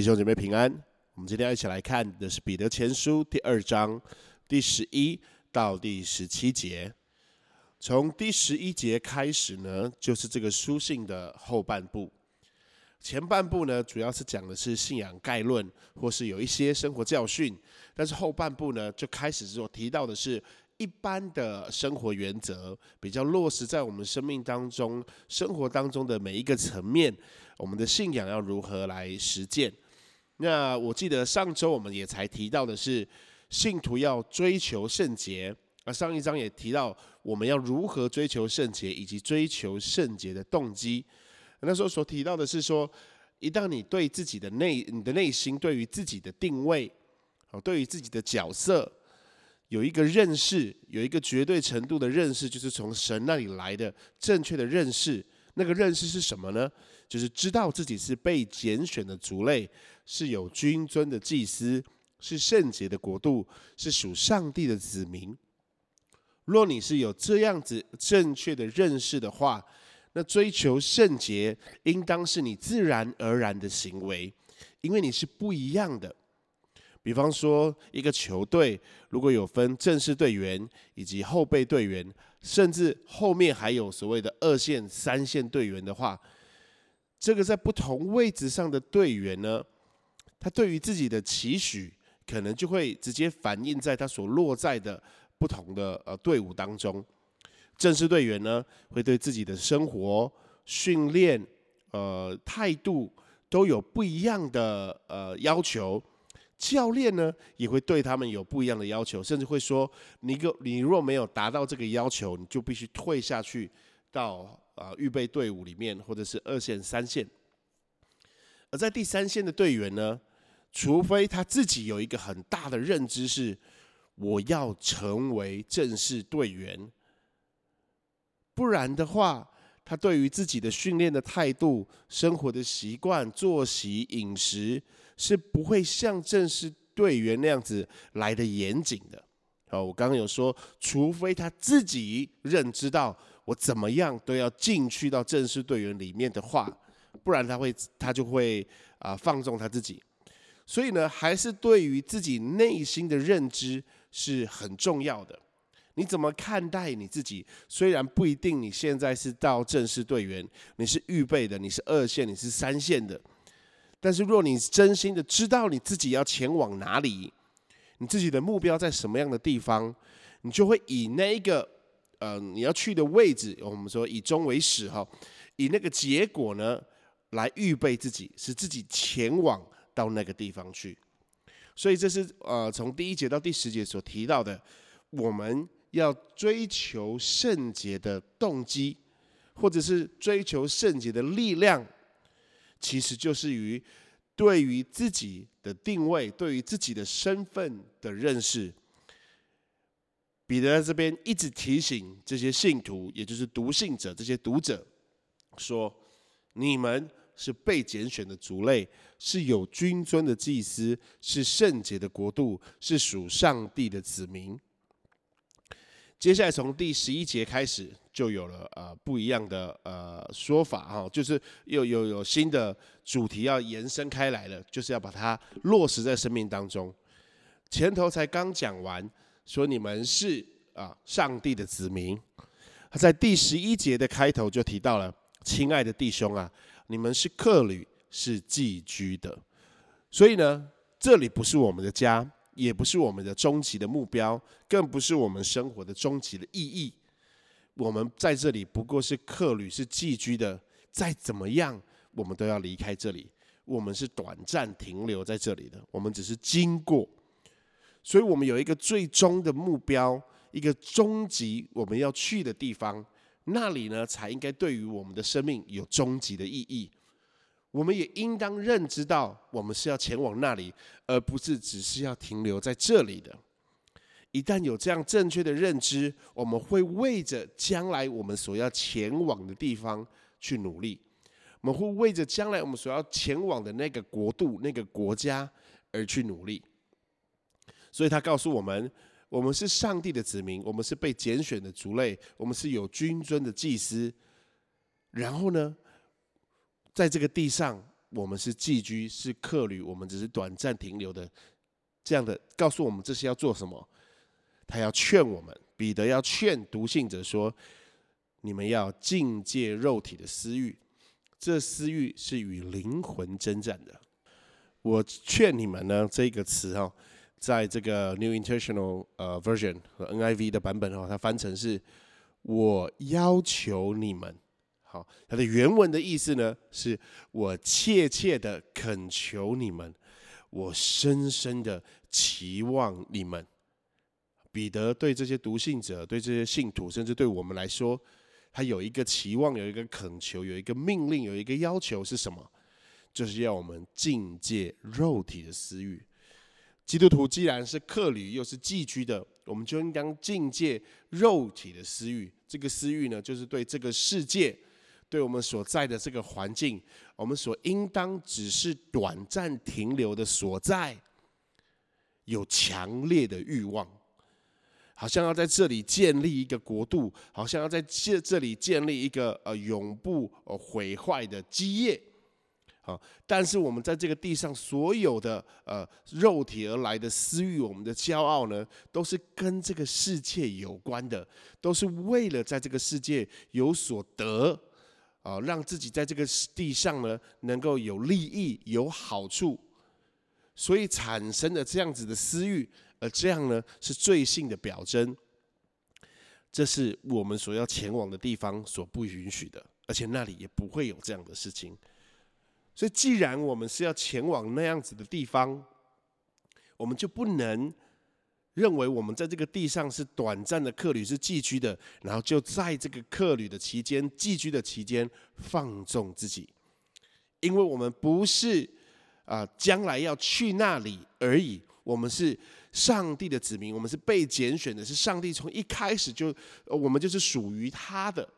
弟兄姐妹平安。我们今天要一起来看的是《彼得前书》第二章第十一到第十七节。从第十一节开始呢，就是这个书信的后半部。前半部呢，主要是讲的是信仰概论，或是有一些生活教训。但是后半部呢，就开始所提到的是一般的生活原则，比较落实在我们生命当中、生活当中的每一个层面。我们的信仰要如何来实践？那我记得上周我们也才提到的是，信徒要追求圣洁。而上一章也提到我们要如何追求圣洁，以及追求圣洁的动机。那时候所提到的是说，一旦你对自己的内、你的内心对于自己的定位，哦，对于自己的角色有一个认识，有一个绝对程度的认识，就是从神那里来的正确的认识。那个认识是什么呢？就是知道自己是被拣选的族类，是有君尊的祭司，是圣洁的国度，是属上帝的子民。若你是有这样子正确的认识的话，那追求圣洁应当是你自然而然的行为，因为你是不一样的。比方说，一个球队如果有分正式队员以及后备队员。甚至后面还有所谓的二线、三线队员的话，这个在不同位置上的队员呢，他对于自己的期许，可能就会直接反映在他所落在的不同的呃队伍当中。正式队员呢，会对自己的生活、训练、呃态度都有不一样的呃要求。教练呢也会对他们有不一样的要求，甚至会说：“你个你若没有达到这个要求，你就必须退下去到啊预备队伍里面，或者是二线、三线。”而在第三线的队员呢，除非他自己有一个很大的认知，是我要成为正式队员，不然的话，他对于自己的训练的态度、生活的习惯、作息、饮食。是不会像正式队员那样子来的严谨的。好，我刚刚有说，除非他自己认知到我怎么样都要进去到正式队员里面的话，不然他会他就会啊放纵他自己。所以呢，还是对于自己内心的认知是很重要的。你怎么看待你自己？虽然不一定你现在是到正式队员，你是预备的，你是二线，你是三线的。但是，若你真心的知道你自己要前往哪里，你自己的目标在什么样的地方，你就会以那一个呃你要去的位置，我们说以终为始哈，以那个结果呢来预备自己，使自己前往到那个地方去。所以这是呃从第一节到第十节所提到的，我们要追求圣洁的动机，或者是追求圣洁的力量。其实就是于对于自己的定位，对于自己的身份的认识。彼得在这边一直提醒这些信徒，也就是读信者这些读者，说：你们是被拣选的族类，是有君尊的祭司，是圣洁的国度，是属上帝的子民。接下来从第十一节开始，就有了呃不一样的呃说法哈，就是又有有新的主题要延伸开来了，就是要把它落实在生命当中。前头才刚讲完，说你们是啊上帝的子民，在第十一节的开头就提到了，亲爱的弟兄啊，你们是客旅，是寄居的，所以呢，这里不是我们的家。也不是我们的终极的目标，更不是我们生活的终极的意义。我们在这里不过是客旅，是寄居的。再怎么样，我们都要离开这里。我们是短暂停留在这里的，我们只是经过。所以，我们有一个最终的目标，一个终极我们要去的地方。那里呢，才应该对于我们的生命有终极的意义。我们也应当认知到，我们是要前往那里，而不是只是要停留在这里的。一旦有这样正确的认知，我们会为着将来我们所要前往的地方去努力。我们会为着将来我们所要前往的那个国度、那个国家而去努力。所以他告诉我们：，我们是上帝的子民，我们是被拣选的族类，我们是有君尊的祭司。然后呢？在这个地上，我们是寄居，是客旅，我们只是短暂停留的，这样的告诉我们这是要做什么？他要劝我们，彼得要劝读信者说：你们要境界肉体的私欲，这私欲是与灵魂征战的。我劝你们呢，这个词哦，在这个 New International 呃 Version 和 NIV 的版本哈，它翻成是“我要求你们”。好，它的原文的意思呢，是我切切的恳求你们，我深深的期望你们。彼得对这些读信者、对这些信徒，甚至对我们来说，他有一个期望，有一个恳求，有一个命令，有一个要求是什么？就是要我们境界肉体的私欲。基督徒既然是客旅，又是寄居的，我们就应当境界肉体的私欲。这个私欲呢，就是对这个世界。对我们所在的这个环境，我们所应当只是短暂停留的所在，有强烈的欲望，好像要在这里建立一个国度，好像要在这这里建立一个呃永不呃毁坏的基业，好，但是我们在这个地上所有的呃肉体而来的私欲，我们的骄傲呢，都是跟这个世界有关的，都是为了在这个世界有所得。啊，让自己在这个地上呢，能够有利益、有好处，所以产生的这样子的私欲，而这样呢，是罪性的表征。这是我们所要前往的地方所不允许的，而且那里也不会有这样的事情。所以，既然我们是要前往那样子的地方，我们就不能。认为我们在这个地上是短暂的客旅，是寄居的，然后就在这个客旅的期间、寄居的期间放纵自己，因为我们不是啊将来要去那里而已，我们是上帝的子民，我们是被拣选的，是上帝从一开始就我们就是属于他的，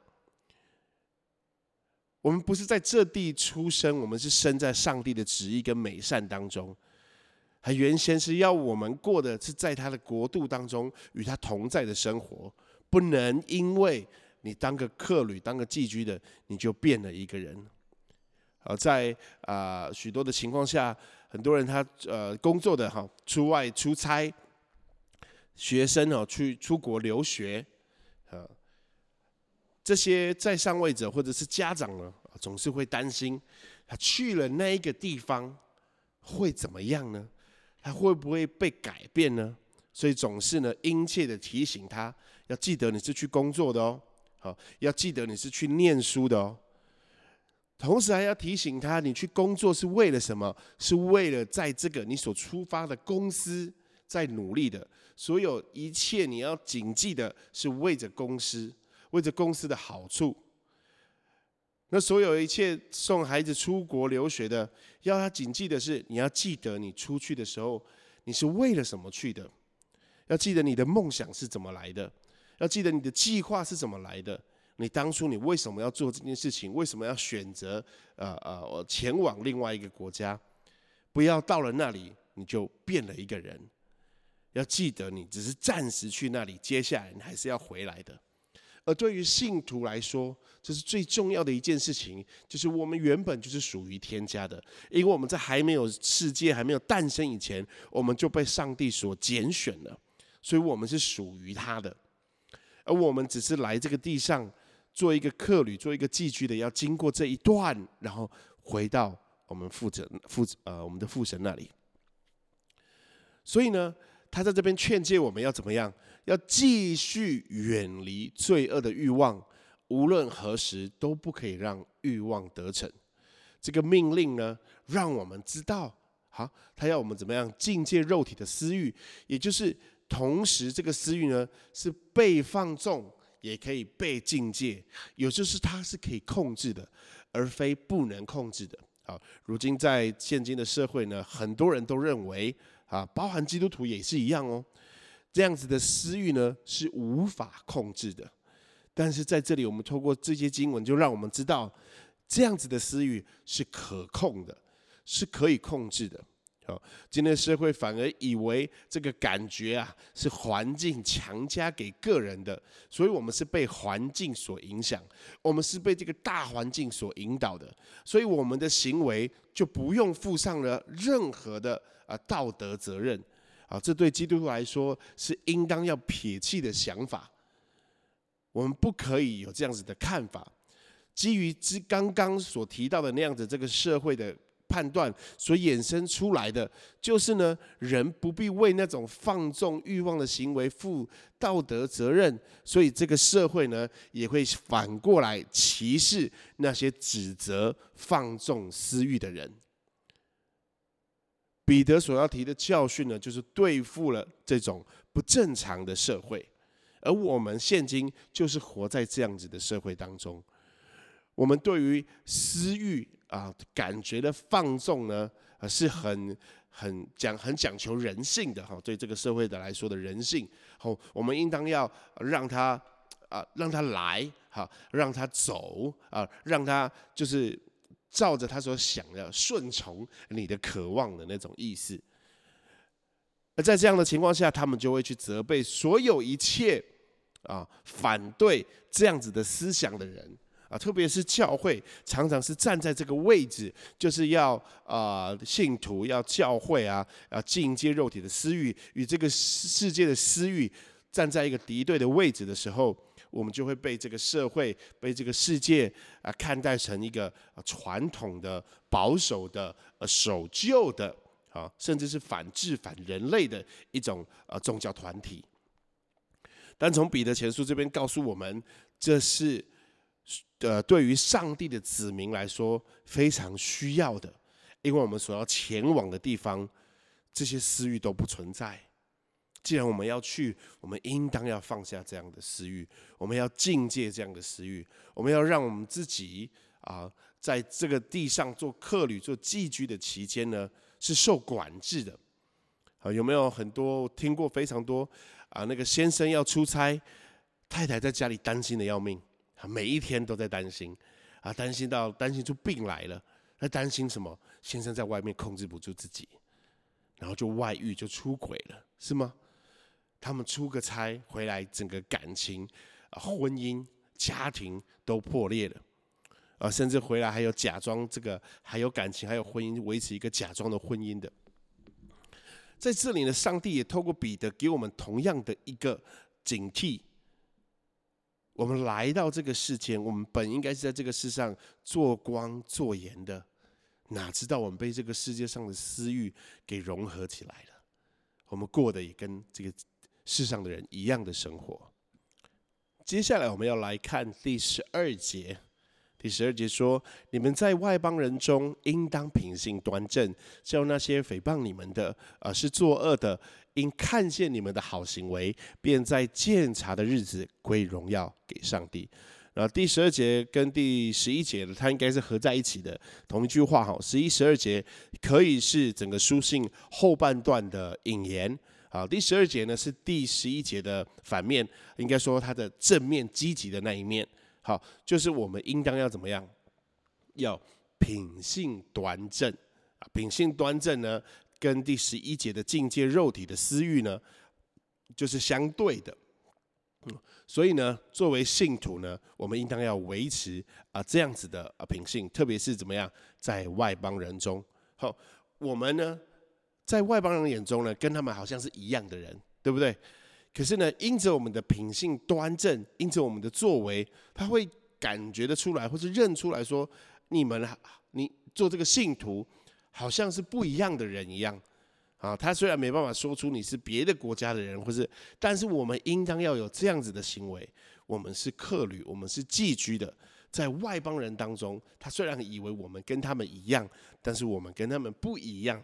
我们不是在这地出生，我们是生在上帝的旨意跟美善当中。他原先是要我们过的是在他的国度当中与他同在的生活，不能因为你当个客旅、当个寄居的，你就变了一个人。而，在啊许多的情况下，很多人他呃工作的哈出外出差，学生哦去出国留学，这些在上位者或者是家长呢，总是会担心他去了那一个地方会怎么样呢？他会不会被改变呢？所以总是呢殷切的提醒他，要记得你是去工作的哦，好，要记得你是去念书的哦。同时还要提醒他，你去工作是为了什么？是为了在这个你所出发的公司在努力的，所有一切你要谨记的是为着公司，为着公司的好处。那所有一切送孩子出国留学的，要他谨记的是，你要记得你出去的时候，你是为了什么去的？要记得你的梦想是怎么来的？要记得你的计划是怎么来的？你当初你为什么要做这件事情？为什么要选择呃呃前往另外一个国家？不要到了那里你就变了一个人。要记得你只是暂时去那里，接下来你还是要回来的。而对于信徒来说，这是最重要的一件事情，就是我们原本就是属于天家的，因为我们在还没有世界还没有诞生以前，我们就被上帝所拣选了，所以我们是属于他的，而我们只是来这个地上做一个客旅，做一个寄居的，要经过这一段，然后回到我们父神父呃我们的父神那里。所以呢，他在这边劝诫我们要怎么样？要继续远离罪恶的欲望，无论何时都不可以让欲望得逞。这个命令呢，让我们知道，好，他要我们怎么样境界肉体的私欲，也就是同时这个私欲呢是被放纵，也可以被境界，也就是它是可以控制的，而非不能控制的。好，如今在现今的社会呢，很多人都认为，啊，包含基督徒也是一样哦。这样子的私欲呢，是无法控制的。但是在这里，我们透过这些经文，就让我们知道，这样子的私欲是可控的，是可以控制的。好，今天社会反而以为这个感觉啊是环境强加给个人的，所以我们是被环境所影响，我们是被这个大环境所引导的，所以我们的行为就不用负上了任何的啊道德责任。啊，这对基督徒来说是应当要撇弃的想法。我们不可以有这样子的看法。基于之刚刚所提到的那样子，这个社会的。判断所衍生出来的，就是呢，人不必为那种放纵欲望的行为负道德责任，所以这个社会呢，也会反过来歧视那些指责放纵私欲的人。彼得所要提的教训呢，就是对付了这种不正常的社会，而我们现今就是活在这样子的社会当中，我们对于私欲。啊，感觉的放纵呢，是很很讲很讲求人性的哈，对这个社会的来说的人性，好，我们应当要让他啊，让他来，哈，让他走啊，让他就是照着他所想的顺从你的渴望的那种意思。而在这样的情况下，他们就会去责备所有一切啊反对这样子的思想的人。啊，特别是教会常常是站在这个位置，就是要啊，信徒要教会啊，要进阶肉体的私欲与这个世界的私欲站在一个敌对的位置的时候，我们就会被这个社会、被这个世界啊看待成一个传统的、保守的、呃守旧的啊，甚至是反制、反人类的一种呃宗教团体。但从彼得前书这边告诉我们，这是。呃，对于上帝的子民来说，非常需要的，因为我们所要前往的地方，这些私欲都不存在。既然我们要去，我们应当要放下这样的私欲，我们要境界这样的私欲，我们要让我们自己啊，在这个地上做客旅、做寄居的期间呢，是受管制的。啊，有没有很多听过非常多啊？那个先生要出差，太太在家里担心的要命。啊每一天都在担心，啊，担心到担心出病来了。那担心什么？先生在外面控制不住自己，然后就外遇，就出轨了，是吗？他们出个差回来，整个感情、婚姻、家庭都破裂了，啊，甚至回来还有假装这个还有感情，还有婚姻，维持一个假装的婚姻的。在这里呢，上帝也透过彼得给我们同样的一个警惕。我们来到这个世间，我们本应该是在这个世上做光做盐的，哪知道我们被这个世界上的私欲给融合起来了。我们过得也跟这个世上的人一样的生活。接下来我们要来看第十二节。第十二节说：“你们在外邦人中，应当品性端正，叫那些诽谤你们的，呃，是作恶的。”因看见你们的好行为，便在鉴察的日子归荣耀给上帝。然后第十二节跟第十一节的，它应该是合在一起的同一句话哈。十一、十二节可以是整个书信后半段的引言好。第十二节呢是第十一节的反面，应该说它的正面积极的那一面。好，就是我们应当要怎么样？要品性端正啊！品性端正呢？跟第十一节的境界肉体的私欲呢，就是相对的。嗯，所以呢，作为信徒呢，我们应当要维持啊这样子的啊品性，特别是怎么样在外邦人中。好，我们呢在外邦人眼中呢，跟他们好像是一样的人，对不对？可是呢，因着我们的品性端正，因着我们的作为，他会感觉得出来，或是认出来说，你们你做这个信徒。好像是不一样的人一样，啊，他虽然没办法说出你是别的国家的人，或是，但是我们应当要有这样子的行为。我们是客旅，我们是寄居的，在外邦人当中，他虽然以为我们跟他们一样，但是我们跟他们不一样。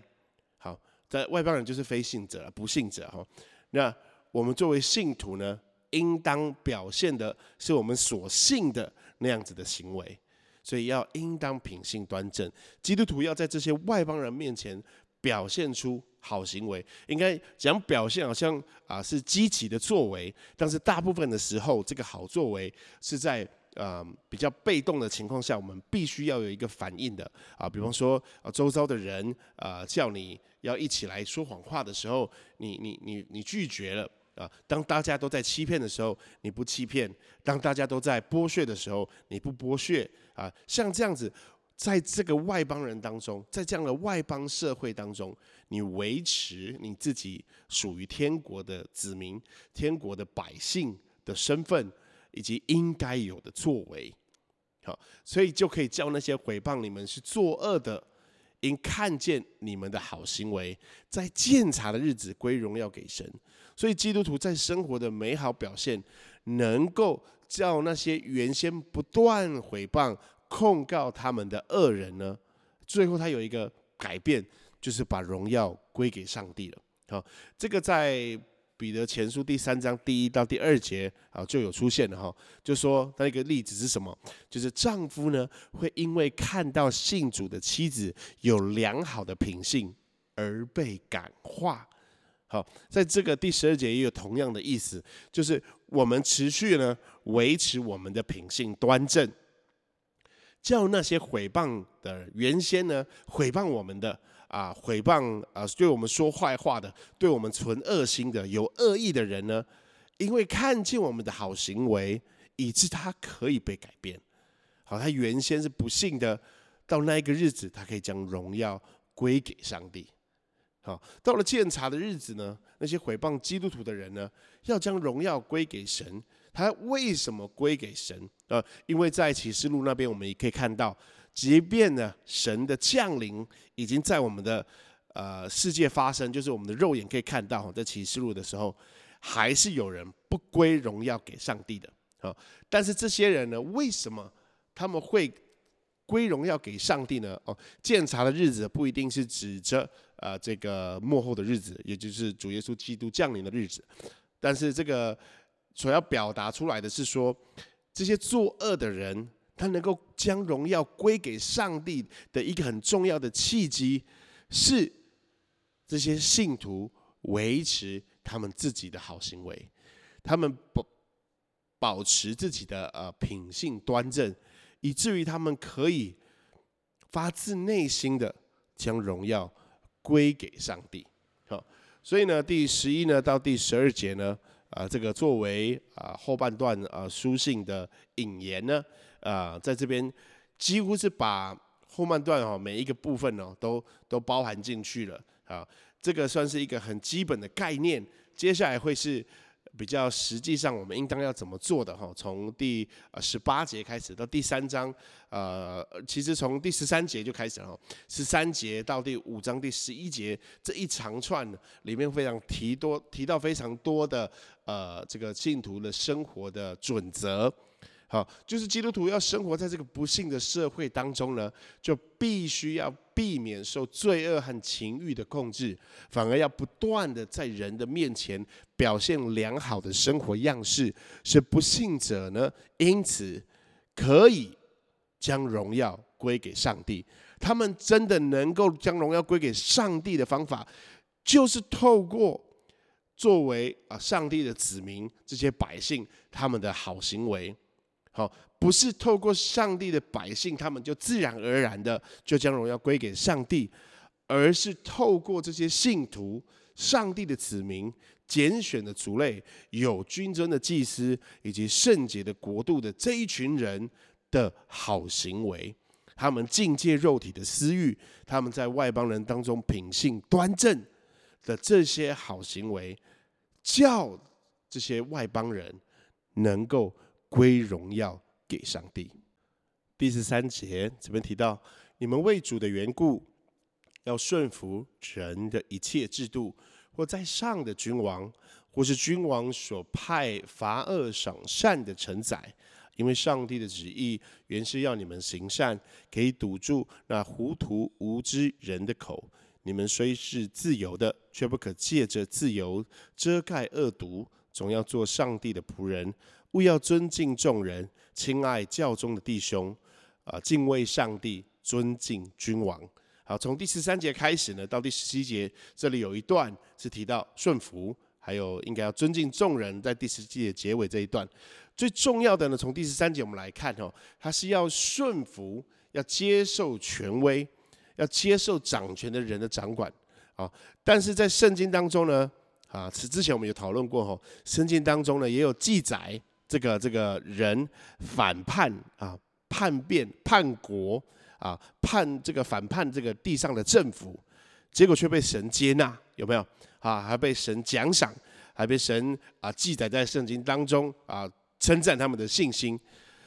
好，在外邦人就是非信者、不信者哈。那我们作为信徒呢，应当表现的是我们所信的那样子的行为。所以要应当品性端正，基督徒要在这些外邦人面前表现出好行为。应该讲表现好像啊是积极的作为，但是大部分的时候，这个好作为是在呃比较被动的情况下，我们必须要有一个反应的啊。比方说，啊周遭的人啊叫你要一起来说谎话的时候，你你你你拒绝了啊。当大家都在欺骗的时候，你不欺骗；当大家都在剥削的时候，你不剥削啊。像这样子，在这个外邦人当中，在这样的外邦社会当中，你维持你自己属于天国的子民、天国的百姓的身份。以及应该有的作为，好，所以就可以叫那些诽谤你们是作恶的，因看见你们的好行为，在鉴察的日子归荣耀给神。所以基督徒在生活的美好表现，能够叫那些原先不断诽谤、控告他们的恶人呢，最后他有一个改变，就是把荣耀归给上帝了。好，这个在。彼得前书第三章第一到第二节啊，就有出现了哈，就说那个例子是什么？就是丈夫呢，会因为看到信主的妻子有良好的品性而被感化。好，在这个第十二节也有同样的意思，就是我们持续呢维持我们的品性端正，叫那些毁谤的原先呢毁谤我们的。啊，诽谤啊，对我们说坏话的，对我们存恶心的、有恶意的人呢，因为看见我们的好行为，以致他可以被改变。好，他原先是不幸的，到那一个日子，他可以将荣耀归给上帝。好，到了鉴察的日子呢，那些诽谤基督徒的人呢，要将荣耀归给神。他为什么归给神？啊，因为在启示录那边，我们也可以看到。即便呢，神的降临已经在我们的呃世界发生，就是我们的肉眼可以看到，在启示录的时候，还是有人不归荣耀给上帝的啊。但是这些人呢，为什么他们会归荣耀给上帝呢？哦，鉴察的日子不一定是指着呃这个幕后的日子，也就是主耶稣基督降临的日子，但是这个所要表达出来的是说，这些作恶的人。他能够将荣耀归给上帝的一个很重要的契机，是这些信徒维持他们自己的好行为，他们保保持自己的呃品性端正，以至于他们可以发自内心的将荣耀归给上帝。好，所以呢，第十一呢到第十二节呢，啊，这个作为啊后半段啊书信的引言呢。啊，在这边几乎是把后半段哦每一个部分哦都都包含进去了啊，这个算是一个很基本的概念。接下来会是比较实际上我们应当要怎么做的哈，从第十八节开始到第三章，呃，其实从第十三节就开始了，十三节到第五章第十一节这一长串里面非常提多提到非常多的呃这个信徒的生活的准则。好，就是基督徒要生活在这个不幸的社会当中呢，就必须要避免受罪恶和情欲的控制，反而要不断的在人的面前表现良好的生活样式，使不幸者呢，因此可以将荣耀归给上帝。他们真的能够将荣耀归给上帝的方法，就是透过作为啊上帝的子民这些百姓他们的好行为。好，不是透过上帝的百姓，他们就自然而然的就将荣耀归给上帝，而是透过这些信徒、上帝的子民、拣选的族类、有军尊的祭司以及圣洁的国度的这一群人的好行为，他们境界肉体的私欲，他们在外邦人当中品性端正的这些好行为，叫这些外邦人能够。归荣耀给上帝。第十三节这边提到，你们为主的缘故，要顺服人的一切制度，或在上的君王，或是君王所派罚恶赏善的臣宰，因为上帝的旨意原是要你们行善，可以堵住那糊涂无知人的口。你们虽是自由的，却不可借着自由遮盖恶毒，总要做上帝的仆人。勿要尊敬众人，亲爱教中的弟兄，啊，敬畏上帝，尊敬君王。好，从第十三节开始呢，到第十七节，这里有一段是提到顺服，还有应该要尊敬众人。在第十七节结尾这一段，最重要的呢，从第十三节我们来看哦，他是要顺服，要接受权威，要接受掌权的人的掌管啊。但是在圣经当中呢，啊，此之前我们有讨论过哈，圣经当中呢也有记载，这个这个人反叛啊，叛变叛国啊，叛这个反叛这个地上的政府，结果却被神接纳，有没有啊？还被神奖赏。还被神啊记载在圣经当中啊，称赞他们的信心。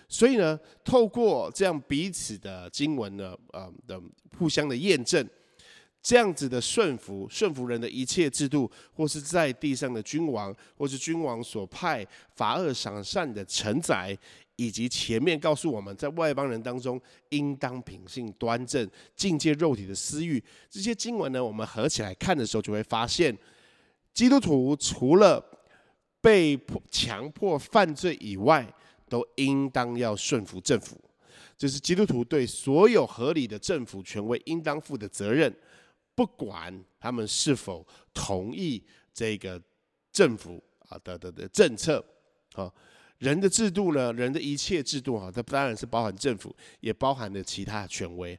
所以呢，透过这样彼此的经文呢，啊的互相的验证，这样子的顺服，顺服人的一切制度，或是在地上的君王，或是君王所派罚恶赏善的臣宰，以及前面告诉我们在外邦人当中应当品性端正，境界肉体的私欲，这些经文呢，我们合起来看的时候，就会发现。基督徒除了被迫强迫犯罪以外，都应当要顺服政府，这是基督徒对所有合理的政府权威应当负的责任，不管他们是否同意这个政府啊的的的政策啊，人的制度呢，人的一切制度啊，它当然是包含政府，也包含了其他权威。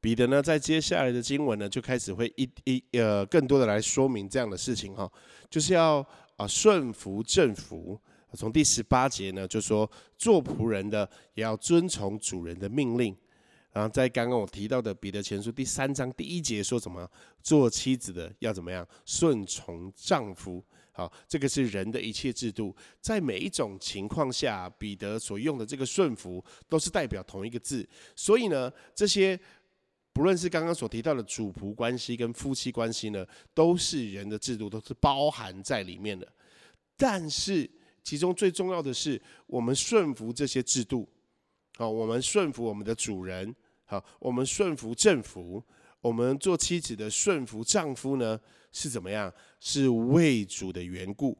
彼得呢，在接下来的经文呢，就开始会一一呃更多的来说明这样的事情哈，就是要啊顺服政府。从第十八节呢，就说做仆人的也要遵从主人的命令。然后在刚刚我提到的彼得前书第三章第一节说什么？做妻子的要怎么样顺从丈夫？好，这个是人的一切制度，在每一种情况下，彼得所用的这个顺服都是代表同一个字。所以呢，这些。不论是刚刚所提到的主仆关系跟夫妻关系呢，都是人的制度，都是包含在里面的。但是其中最重要的是，我们顺服这些制度，好，我们顺服我们的主人，好，我们顺服政府，我们做妻子的顺服丈夫呢，是怎么样？是为主的缘故。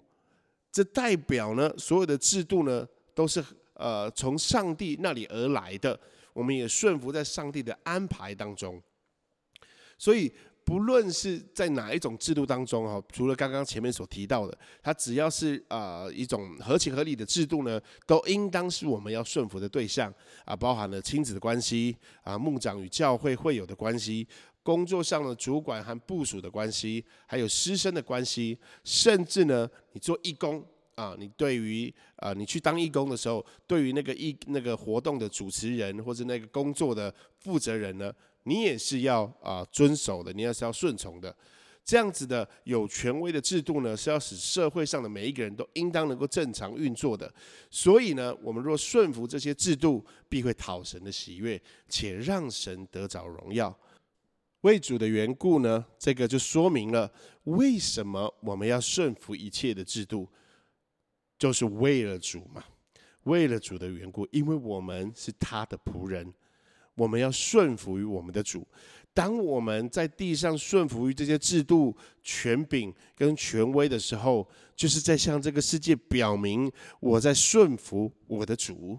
这代表呢，所有的制度呢，都是呃从上帝那里而来的。我们也顺服在上帝的安排当中，所以不论是在哪一种制度当中哈，除了刚刚前面所提到的，它只要是啊一种合情合理的制度呢，都应当是我们要顺服的对象啊，包含了亲子的关系啊，牧长与教会会友的关系，工作上的主管和部署的关系，还有师生的关系，甚至呢，你做义工。啊，你对于啊，你去当义工的时候，对于那个义那个活动的主持人或者那个工作的负责人呢，你也是要啊遵守的，你也是要顺从的。这样子的有权威的制度呢，是要使社会上的每一个人都应当能够正常运作的。所以呢，我们若顺服这些制度，必会讨神的喜悦，且让神得着荣耀。为主的缘故呢，这个就说明了为什么我们要顺服一切的制度。就是为了主嘛，为了主的缘故，因为我们是他的仆人，我们要顺服于我们的主。当我们在地上顺服于这些制度、权柄跟权威的时候，就是在向这个世界表明我在顺服我的主，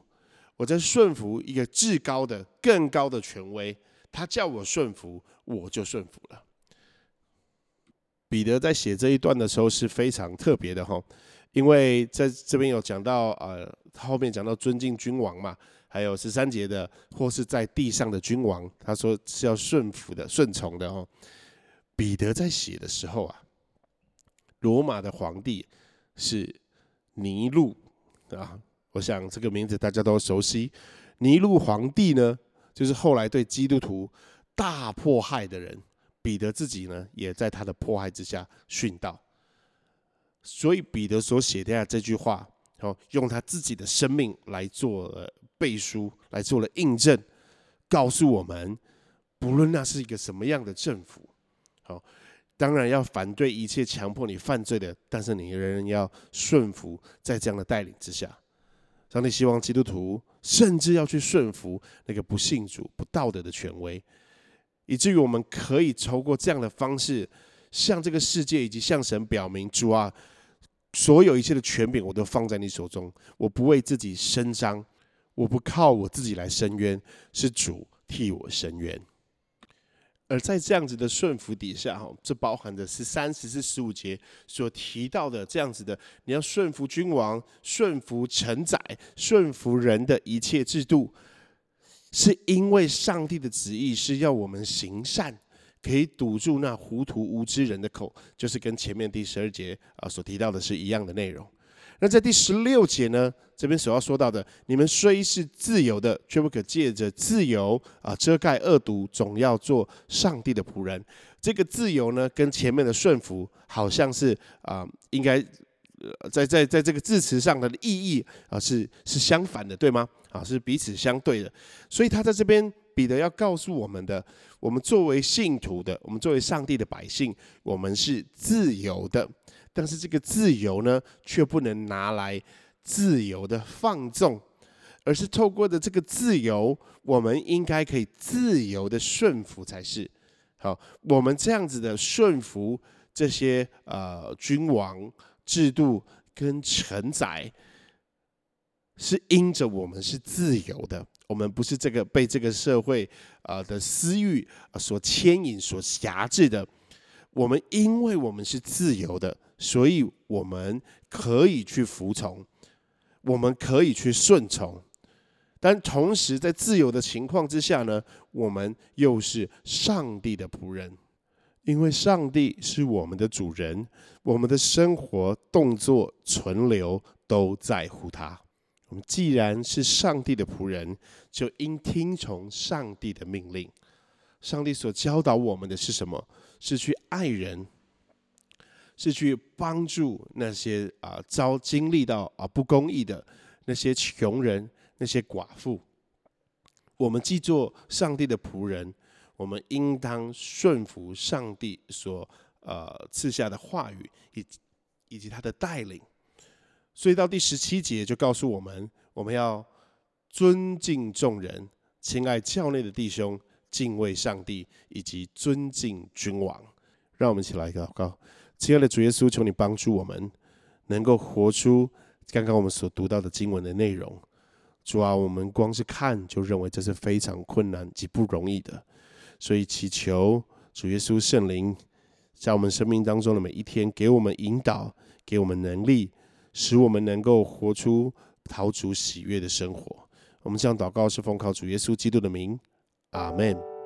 我在顺服一个至高的、更高的权威。他叫我顺服，我就顺服了。彼得在写这一段的时候是非常特别的哈。因为在这边有讲到，呃，后面讲到尊敬君王嘛，还有十三节的，或是在地上的君王，他说是要顺服的、顺从的哦。彼得在写的时候啊，罗马的皇帝是尼禄啊，我想这个名字大家都熟悉。尼禄皇帝呢，就是后来对基督徒大迫害的人，彼得自己呢，也在他的迫害之下殉道。所以彼得所写的这句话，好用他自己的生命来做了背书，来做了印证，告诉我们，不论那是一个什么样的政府，好，当然要反对一切强迫你犯罪的，但是你仍然要顺服在这样的带领之下。上帝希望基督徒甚至要去顺服那个不信主、不道德的权威，以至于我们可以透过这样的方式，向这个世界以及向神表明主啊。所有一切的权柄，我都放在你手中。我不为自己伸张，我不靠我自己来伸冤，是主替我伸冤。而在这样子的顺服底下，哈，这包含的是三十至十五节所提到的这样子的，你要顺服君王，顺服承载，顺服人的一切制度，是因为上帝的旨意是要我们行善，可以堵住那糊涂无知人的口，就是跟前面第十二节啊所提到的是一样的内容。那在第十六节呢？这边所要说到的，你们虽是自由的，却不可借着自由啊遮盖恶毒，总要做上帝的仆人。这个自由呢，跟前面的顺服好像是啊，应该在在在这个字词上的意义啊是是相反的，对吗？啊，是彼此相对的。所以他在这边彼得要告诉我们的，我们作为信徒的，我们作为上帝的百姓，我们是自由的。但是这个自由呢，却不能拿来自由的放纵，而是透过的这个自由，我们应该可以自由的顺服才是。好，我们这样子的顺服这些呃君王制度跟承载，是因着我们是自由的，我们不是这个被这个社会啊的私欲所牵引、所辖制的。我们因为我们是自由的。所以我们可以去服从，我们可以去顺从，但同时在自由的情况之下呢，我们又是上帝的仆人，因为上帝是我们的主人，我们的生活、动作、存留都在乎他。我们既然是上帝的仆人，就应听从上帝的命令。上帝所教导我们的是什么？是去爱人。是去帮助那些啊遭经历到啊不公义的那些穷人、那些寡妇。我们既做上帝的仆人，我们应当顺服上帝所呃赐下的话语以以及他的带领。所以到第十七节就告诉我们，我们要尊敬众人，亲爱教内的弟兄，敬畏上帝以及尊敬君王。让我们一起来祷告。亲爱的主耶稣，求你帮助我们，能够活出刚刚我们所读到的经文的内容。主啊，我们光是看就认为这是非常困难及不容易的，所以祈求主耶稣圣灵在我们生命当中的每一天，给我们引导，给我们能力，使我们能够活出陶主喜悦的生活。我们这样祷告是奉靠主耶稣基督的名，阿门。